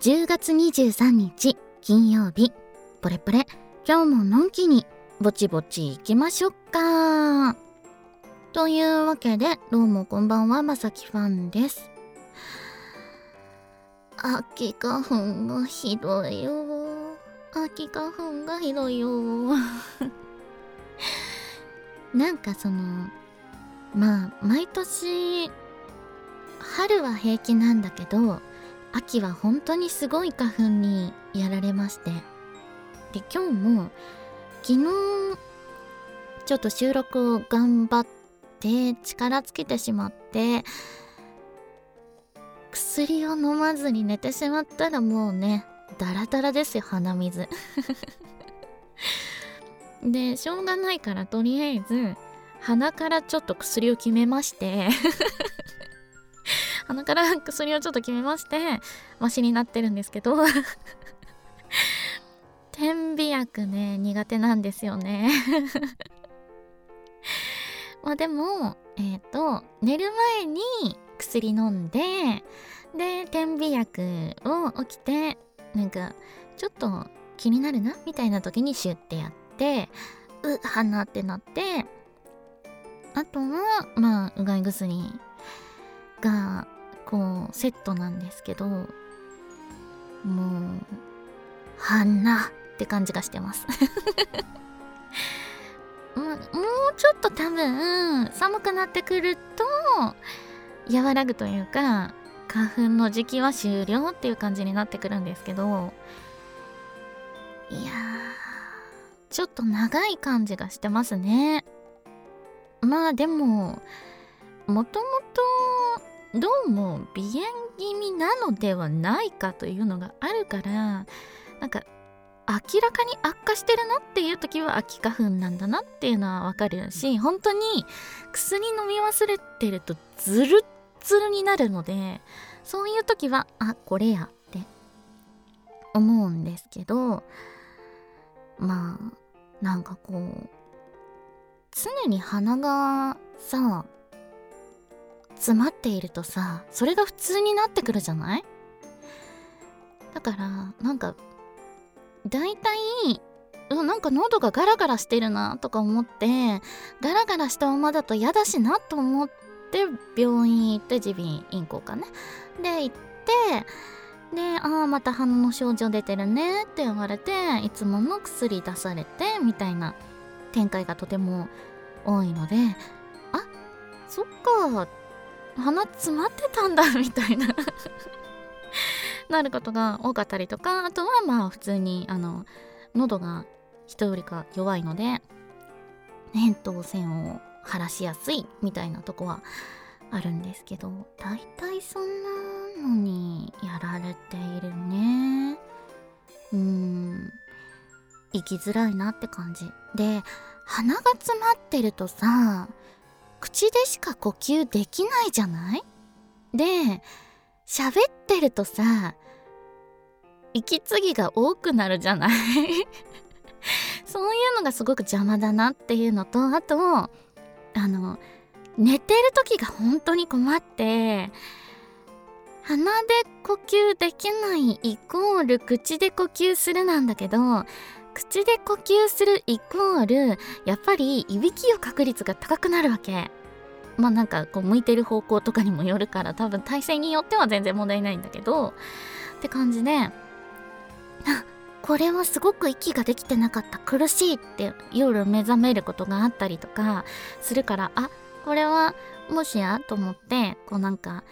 10月23日金曜日。ポレポレ。今日ものんきにぼちぼち行きましょうか。というわけでどうもこんばんはまさきファンです。秋花粉がひどいよ。秋花粉がひどいよ。なんかそのまあ毎年春は平気なんだけど秋は本当にすごい花粉にやられまして。で今日も昨日ちょっと収録を頑張って力尽きてしまって薬を飲まずに寝てしまったらもうねダラダラですよ鼻水。でしょうがないからとりあえず鼻からちょっと薬を決めまして。鼻から薬をちょっと決めましてマシになってるんですけど。点鼻薬ね苦手なんですよね。まあでもえっ、ー、と寝る前に薬飲んでで点鼻薬を起きてなんかちょっと気になるな？みたいな時にシュッてやってう鼻ってなってあとはまあうがい薬がこうセットなんですけどもう鼻って感じがしてます。もうちょっと多分寒くなってくると和らぐというか花粉の時期は終了っていう感じになってくるんですけどいやちょっと長い感じがしてますね。まあでももともとどうも鼻炎気味なのではないかというのがあるからなんか明らかに悪化してるなっていう時は秋花粉なんだなっていうのはわかるし本当に薬飲み忘れてるとズルッツルになるのでそういう時はあこれやって思うんですけどまあなんかこう常に鼻がさ詰まっているとさそれが普通になってくるじゃない？だからなんか大体うなんか喉がガラガラしてるなとか思ってガラガラしたままだと嫌だしなと思って病院行って耳鼻咽喉科ね。で行ってで「ああまた鼻の症状出てるね」って言われていつもの薬出されてみたいな展開がとても多いのであそっか鼻詰まってたんだみたいな。なることが多かったりとかあとはまあ普通にあの喉が人よりか弱いので扁桃腺を晴らしやすいみたいなとこはあるんですけど大体そんなのにやられているね。うん。生きづらいなって感じ。で鼻が詰まってるとさ口でしか呼吸できないじゃない？で喋ってるとさ息継ぎが多くなるじゃない？そういうのがすごく邪魔だなっていうのとあとあの寝てる時が本当に困って鼻で呼吸できないイコール口で呼吸するなんだけど口で呼吸するイコールやっぱりいびきを確率が高くなるわけ。まあなんかこう向いてる方向とかにもよるから多分体勢によっては全然問題ないんだけどって感じであこれはすごく息ができてなかった苦しいって夜目覚めることがあったりとかするからあこれはもしやと思ってこうなんか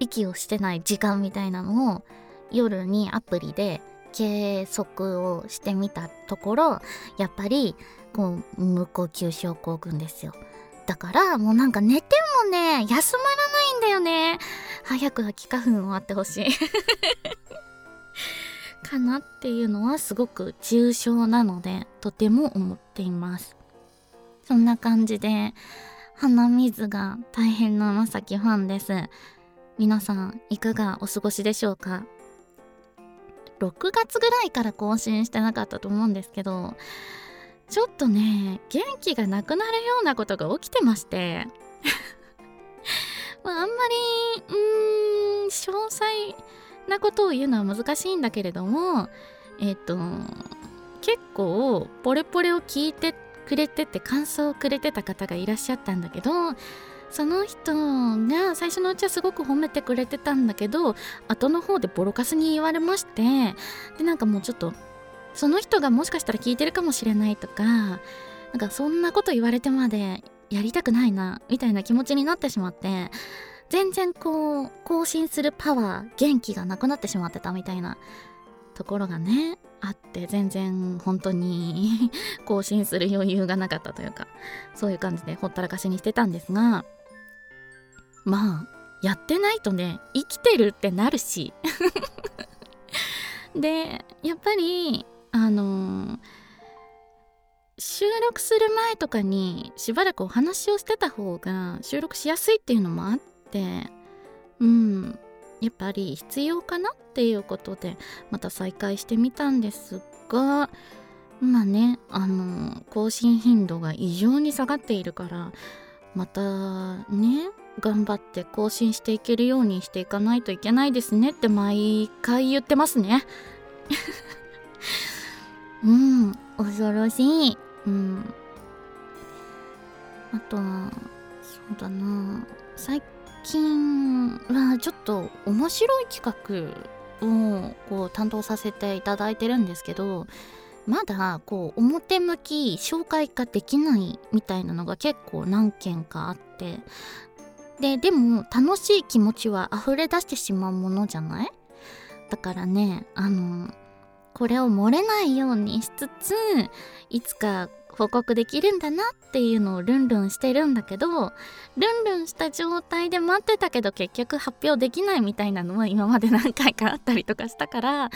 息をしてない時間みたいなのを夜にアプリで計測をしてみたところやっぱりこう無呼吸症候群ですよ。だからもうなんか寝てもね休まらないんだよね。早く秋花粉終わってほしい。かなっていうのはすごく重症なのでとても思っています。そんな感じで鼻水が大変なまさきファンです。皆さんいかがお過ごしでしょうか？6月ぐらいから更新してなかったと思うんですけどちょっとね元気がなくなるようなことが起きてまして。まあんまりうーん詳細なことを言うのは難しいんだけれどもえっ、と結構ポレポレを聞いてくれてて感想をくれてた方がいらっしゃったんだけどその人が最初のうちはすごく褒めてくれてたんだけど後の方でボロカスに言われましてでなんかもうちょっとその人がもしかしたら聞いてるかもしれないとかなんかそんなこと言われてまでやりたくないなみたいな気持ちになってしまって全然こう更新するパワー元気がなくなってしまってたみたいなところがねあって全然本当に 更新する余裕がなかったというかそういう感じでほったらかしにしてたんですがまあやってないとね生きてるってなるし。でやっぱりあのー、収録する前とかにしばらくお話をしてた方が収録しやすいっていうのもあってうん。やっぱり必要かなっていうことでまた再開してみたんですがまあねあの更新頻度が異常に下がっているからまたね頑張って更新していけるようにしていかないといけないですねって毎回言ってますね。うん恐ろしい。うん。あとはそうだな。最近はちょっと面白い企画をこう担当させていただいてるんですけどまだこう表向き紹介ができないみたいなのが結構何件かあってででも楽しい気持ちは溢れ出してしまうものじゃない？だからねあのこれを漏れないようにしつついつか報告できるんだなっていうのをルンルンしてるんだけどルンルンした状態で待ってたけど結局発表できないみたいなのは今まで何回かあったりとかしたから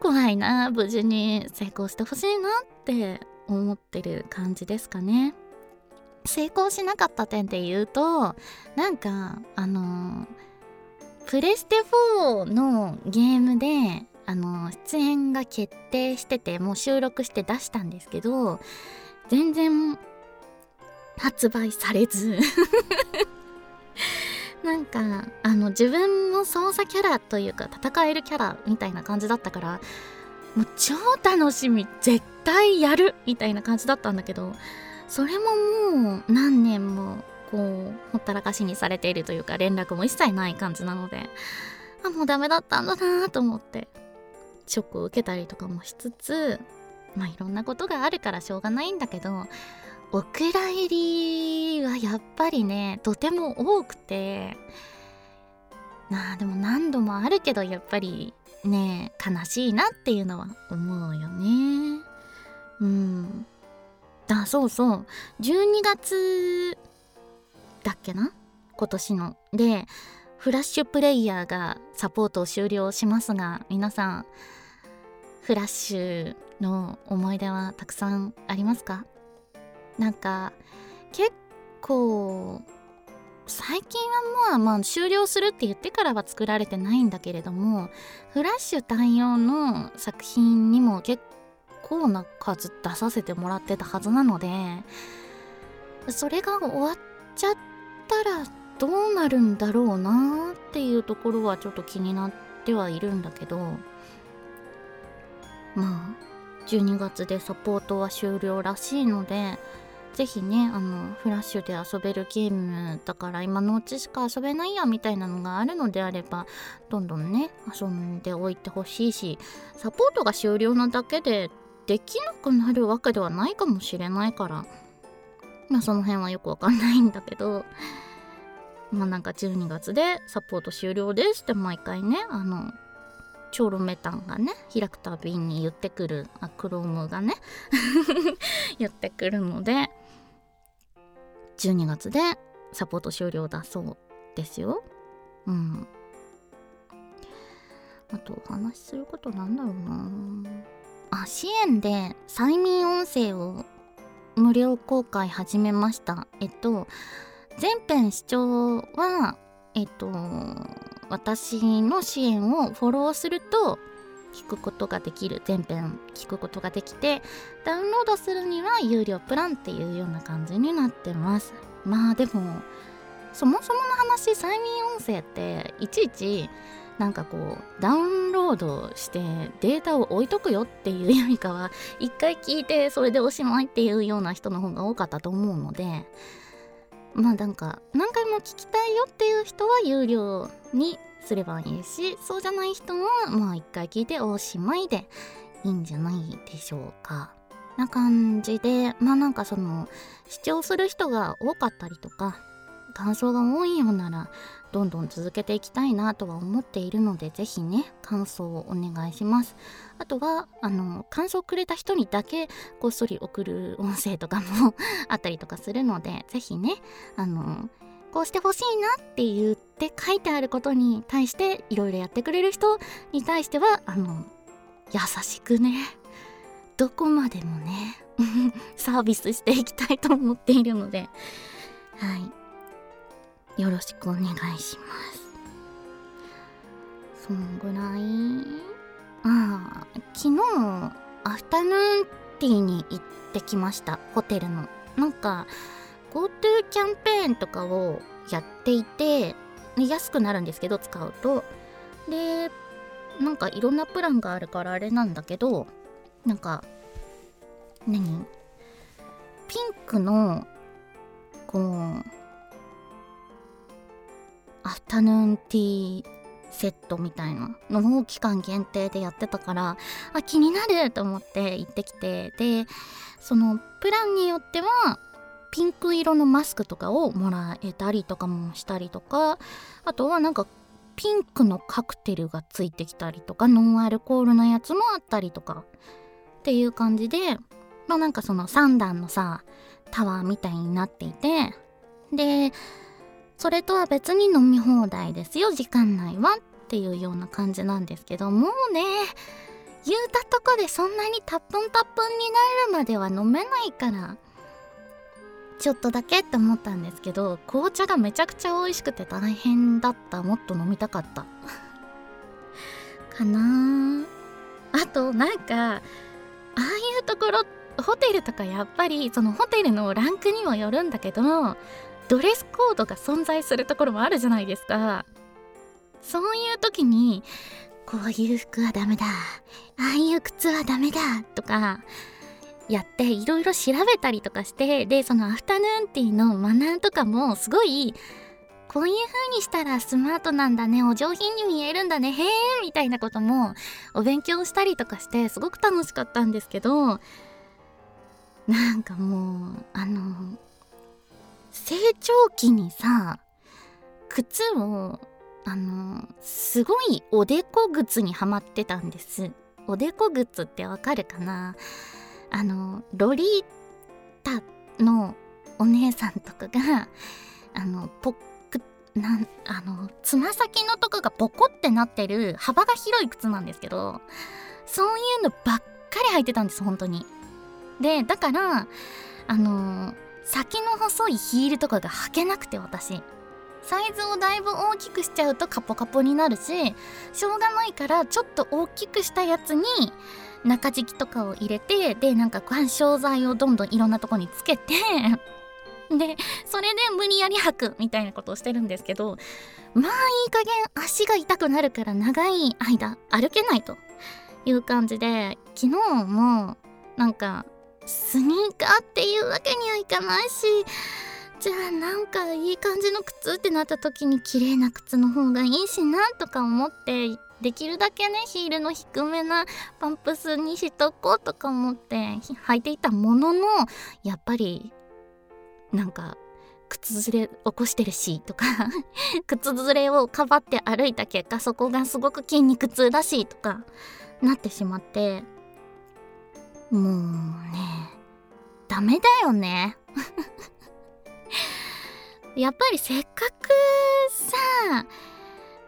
怖いな無事に成功してほしいなって思ってる感じですかね。成功しなかった点で言うとなんかあのプレステ4のゲームであの出演が決定しててもう収録して出したんですけど全然発売されず。なんかあの自分の操作キャラというか戦えるキャラみたいな感じだったからもう超楽しみ。絶対やるみたいな感じだったんだけどそれももう何年もこうほったらかしにされているというか連絡も一切ない感じなのであもうダメだったんだなと思ってショックを受けたりとかもしつつまあいろんなことがあるからしょうがないんだけどお蔵入りはやっぱりねとても多くてなあでも何度もあるけどやっぱりね悲しいなっていうのは思うよね。うん。あそうそう。12月だっけな？今年の。でフラッシュプレイヤーがサポートを終了しますが皆さんフラッシュの思い出はたくさんありますか？なんか結構最近はまあまあ終了するって言ってからは作られてないんだけれどもフラッシュ対応の作品にも結構な数出させてもらってたはずなのでそれが終わっちゃったらどうなるんだろうなっていうところはちょっと気になってはいるんだけどまあ12月でサポートは終了らしいので是非ねあのフラッシュで遊べるゲームだから今のうちしか遊べないやみたいなのがあるのであればどんどんね遊んでおいてほしいしサポートが終了なだけでできなくなるわけではないかもしれないから。まあその辺はよくわかんないんだけど。まあなんか12月でサポート終了ですって毎回ねあの超ロメタンがね開くたびに言ってくるあクロームがね 言ってくるので12月でサポート終了だそうですよ。うん。あとお話しすることなんだろうな。あ支援で催眠音声を無料公開始めました。えっと全編視聴はえっと私の支援をフォローすると聞くことができる。全編聞くことができてダウンロードするには有料プランっていうような感じになってます。まあでもそもそもの話催眠音声っていちいちなんかこうダウンロードしてデータを置いとくよっていうよりかは一回聞いてそれでおしまいっていうような人の方が多かったと思うのでまあなんか何回も聞きたいよっていう人は有料にすればいいしそうじゃない人はまあ一回聞いておしまいでいいんじゃないでしょうか。な感じでまあなんかその視聴する人が多かったりとか感想が多いようならどんどん続けていきたいなとは思っているので是非ね感想をお願いします。あとはあの感想をくれた人にだけこっそり送る音声とかもあったりとかするので是非ねあのこうしてほしいなって言って書いてあることに対していろいろやってくれる人に対してはあの優しくねどこまでもね サービスしていきたいと思っているのではい。よろしくお願いします。そんぐらい？ああ昨日アフタヌーンティーに行ってきました。ホテルの。なんか GoTo キャンペーンとかをやっていて安くなるんですけど使うと。でなんかいろんなプランがあるからあれなんだけどなんか何？ピンクのこうアフタヌーンティーセットみたいなのを期間限定でやってたからあ気になると思って行ってきてでそのプランによってはピンク色のマスクとかをもらえたりとかもしたりとかあとはなんかピンクのカクテルがついてきたりとかノンアルコールのやつもあったりとかっていう感じでまあなんかその3段のさタワーみたいになっていてでそれとは別に飲み放題ですよ時間内はっていうような感じなんですけどもうね言うたとこでそんなにタップンタップンになるまでは飲めないからちょっとだけって思ったんですけど紅茶がめちゃくちゃ美味しくて大変だった。もっと飲みたかった。かな。あとなんかああいうところホテルとかやっぱりそのホテルのランクにもよるんだけどドレスコードが存在するところもあるじゃないですか。そういう時にこういう服はダメだ。ああいう靴はダメだ。とかやっていろいろ調べたりとかしてでそのアフタヌーンティーのマナーとかもすごいこういう風にしたらスマートなんだね。お上品に見えるんだね。へえみたいなこともお勉強したりとかしてすごく楽しかったんですけどなんかもうあの成長期にさ靴をあのすごいおでこ靴にはまってたんです。おでこ靴ってわかるかな？あのロリータのお姉さんとかがあのポックなんあのつま先のとこがポコってなってる幅が広い靴なんですけどそういうのばっかり履いてたんです本当に。でだからあの先の細いヒールとかが履けなくて私。サイズをだいぶ大きくしちゃうとカポカポになるししょうがないからちょっと大きくしたやつに中敷きとかを入れてでなんか干渉剤をどんどんいろんなとこにつけて でそれで無理やり履くみたいなことをしてるんですけどまあいい加減足が痛くなるから長い間歩けないという感じで昨日もなんかスニーカーっていうわけにはいかないしじゃあなんかいい感じの靴ってなった時に綺麗な靴の方がいいしなとか思ってできるだけねヒールの低めなパンプスにしとこうとか思って履いていたもののやっぱりなんか靴ずれ起こしてるしとか 靴ずれをかばって歩いた結果そこがすごく筋肉痛だしとかなってしまってもうねダメだよね。やっぱりせっかくさ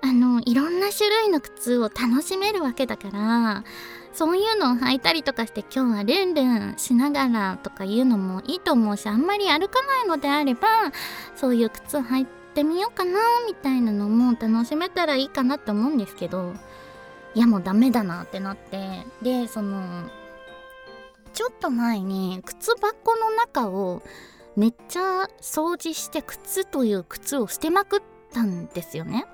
あのいろんな種類の靴を楽しめるわけだからそういうのを履いたりとかして今日はルンルンしながらとかいうのもいいと思うしあんまり歩かないのであればそういう靴を履いてみようかなみたいなのも楽しめたらいいかなって思うんですけどいやもうダメだなってなってでそのちょっと前に靴箱の中をめっちゃ掃除して靴という靴を捨てまくったんですよね。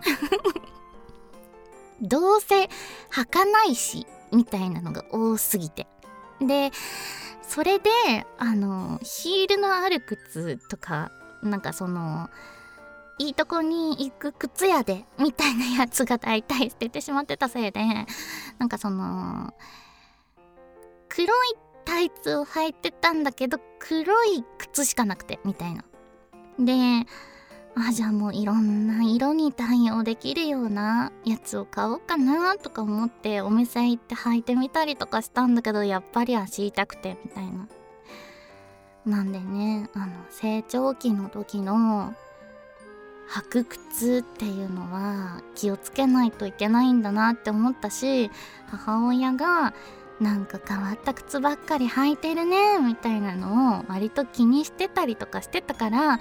どうせ履かないしみたいなのが多すぎて。でそれであのヒールのある靴とかなんかそのいいとこに行く靴屋でみたいなやつが大体捨ててしまってたせいでなんかその黒いタイツを履いてたんだけど黒い靴しかなくてみたいな。であじゃあもういろんな色に対応できるようなやつを買おうかなとか思ってお店行って履いてみたりとかしたんだけどやっぱり足痛くてみたいな。なんでねあの成長期の時の履く靴っていうのは気をつけないといけないんだなって思ったし母親がなんか変わった靴ばっかり履いてるねみたいなのを割と気にしてたりとかしてたから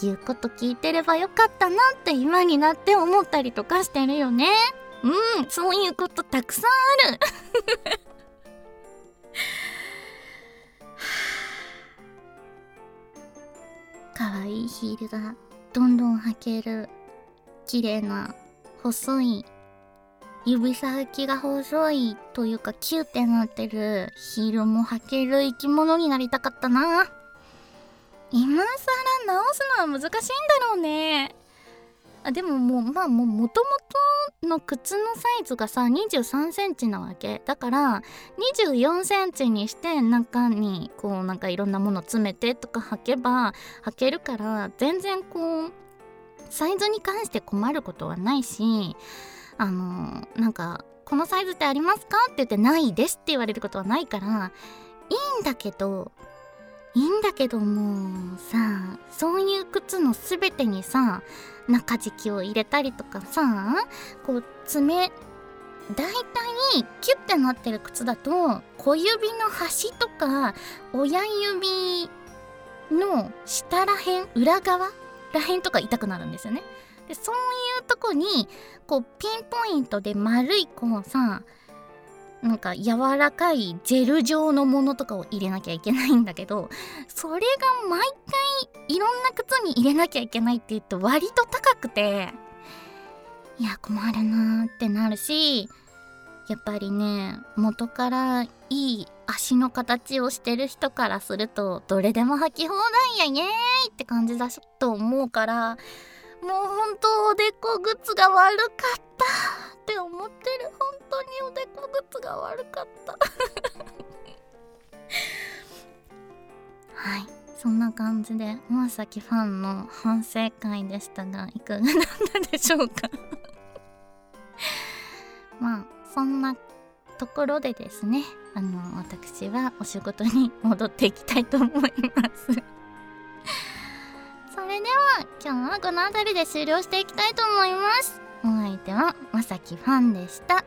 言うこと聞いてればよかったなって今になって思ったりとかしてるよね。うんそういうことたくさんある。かわいいヒールがどんどん履ける綺麗な細い指先が細いというかキューってなってるヒールも履ける生き物になりたかったな。今更直すのは難しいんだろうね。あでももうまあもう元々の靴のサイズがさ23センチなわけ。だから24センチにして中にこうなんかいろんなもの詰めてとか履けば履けるから全然こうサイズに関して困ることはないしあのなんか「このサイズってありますか?」って言って「ないです」って言われることはないからいいんだけどいいんだけどもうさそういう靴の全てにさ中敷きを入れたりとかさこう爪大体キュッてなってる靴だと小指の端とか親指の下らへん裏側らへんとか痛くなるんですよね。でそういうとこにこうピンポイントで丸いこうさなんか柔らかいジェル状のものとかを入れなきゃいけないんだけどそれが毎回いろんな靴に入れなきゃいけないって言うと割と高くていや困るなーってなるしやっぱりね元からいい足の形をしてる人からするとどれでも履き放題やイエーイって感じだしと思うからもう本当おでこ靴が悪かったって思ってる。本当におでこ靴が悪かった。はい。そんな感じでまさきファンの反省会でしたがいかがだったでしょうか？まあそんなところでですねあの私はお仕事に戻っていきたいと思います。今日はこの辺りで終了していきたいと思います。お相手はまさきファンでした。